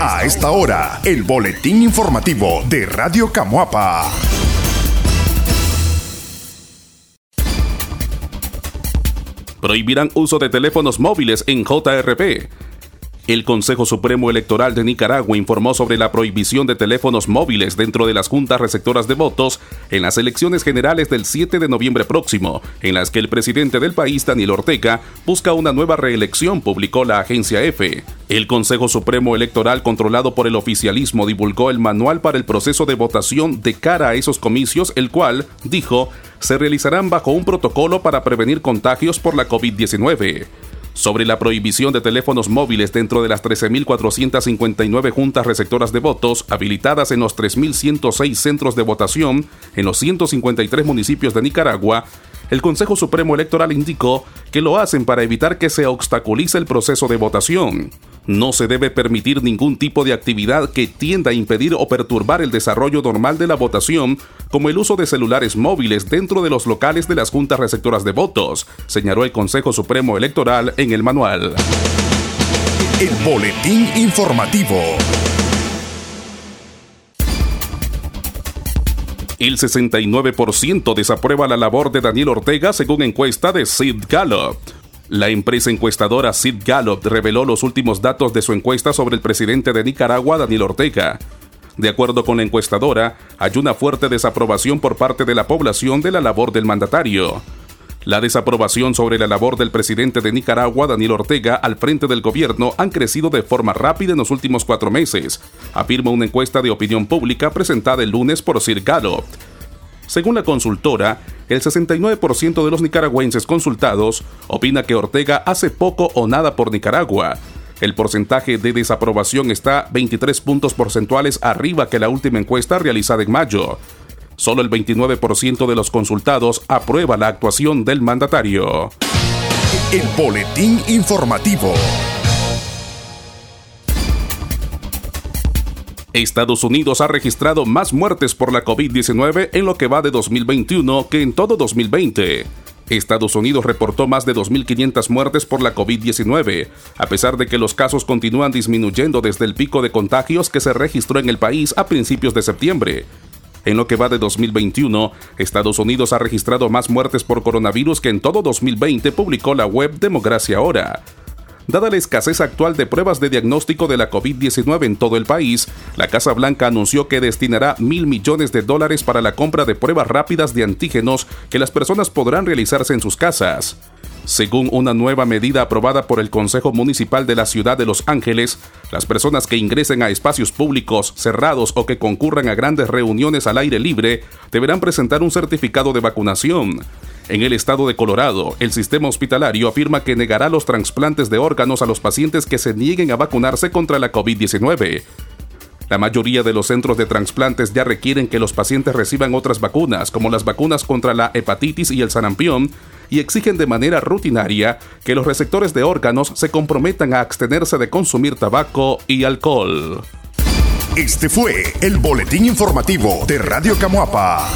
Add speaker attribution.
Speaker 1: A esta hora, el boletín informativo de Radio Camuapa.
Speaker 2: Prohibirán uso de teléfonos móviles en JRP. El Consejo Supremo Electoral de Nicaragua informó sobre la prohibición de teléfonos móviles dentro de las juntas receptoras de votos en las elecciones generales del 7 de noviembre próximo, en las que el presidente del país, Daniel Ortega, busca una nueva reelección, publicó la agencia EFE. El Consejo Supremo Electoral, controlado por el oficialismo, divulgó el manual para el proceso de votación de cara a esos comicios, el cual, dijo, se realizarán bajo un protocolo para prevenir contagios por la COVID-19 sobre la prohibición de teléfonos móviles dentro de las 13.459 juntas receptoras de votos habilitadas en los 3.106 centros de votación en los 153 municipios de Nicaragua, el Consejo Supremo Electoral indicó que lo hacen para evitar que se obstaculice el proceso de votación. No se debe permitir ningún tipo de actividad que tienda a impedir o perturbar el desarrollo normal de la votación, como el uso de celulares móviles dentro de los locales de las juntas receptoras de votos, señaló el Consejo Supremo Electoral en el manual.
Speaker 1: El boletín informativo.
Speaker 2: El 69% desaprueba la labor de Daniel Ortega según encuesta de Sid Gallup. La empresa encuestadora Sid Gallup reveló los últimos datos de su encuesta sobre el presidente de Nicaragua, Daniel Ortega. De acuerdo con la encuestadora, hay una fuerte desaprobación por parte de la población de la labor del mandatario. La desaprobación sobre la labor del presidente de Nicaragua, Daniel Ortega, al frente del gobierno han crecido de forma rápida en los últimos cuatro meses, afirma una encuesta de opinión pública presentada el lunes por Sir Gallup. Según la consultora, el 69% de los nicaragüenses consultados opina que Ortega hace poco o nada por Nicaragua. El porcentaje de desaprobación está 23 puntos porcentuales arriba que la última encuesta realizada en mayo. Solo el 29% de los consultados aprueba la actuación del mandatario.
Speaker 1: El boletín informativo.
Speaker 2: Estados Unidos ha registrado más muertes por la COVID-19 en lo que va de 2021 que en todo 2020. Estados Unidos reportó más de 2.500 muertes por la COVID-19, a pesar de que los casos continúan disminuyendo desde el pico de contagios que se registró en el país a principios de septiembre. En lo que va de 2021, Estados Unidos ha registrado más muertes por coronavirus que en todo 2020, publicó la web Democracia Ahora. Dada la escasez actual de pruebas de diagnóstico de la COVID-19 en todo el país, la Casa Blanca anunció que destinará mil millones de dólares para la compra de pruebas rápidas de antígenos que las personas podrán realizarse en sus casas. Según una nueva medida aprobada por el Consejo Municipal de la Ciudad de Los Ángeles, las personas que ingresen a espacios públicos cerrados o que concurran a grandes reuniones al aire libre deberán presentar un certificado de vacunación. En el estado de Colorado, el sistema hospitalario afirma que negará los trasplantes de órganos a los pacientes que se nieguen a vacunarse contra la COVID-19. La mayoría de los centros de trasplantes ya requieren que los pacientes reciban otras vacunas, como las vacunas contra la hepatitis y el sarampión, y exigen de manera rutinaria que los receptores de órganos se comprometan a abstenerse de consumir tabaco y alcohol.
Speaker 1: Este fue el boletín informativo de Radio Camuapa.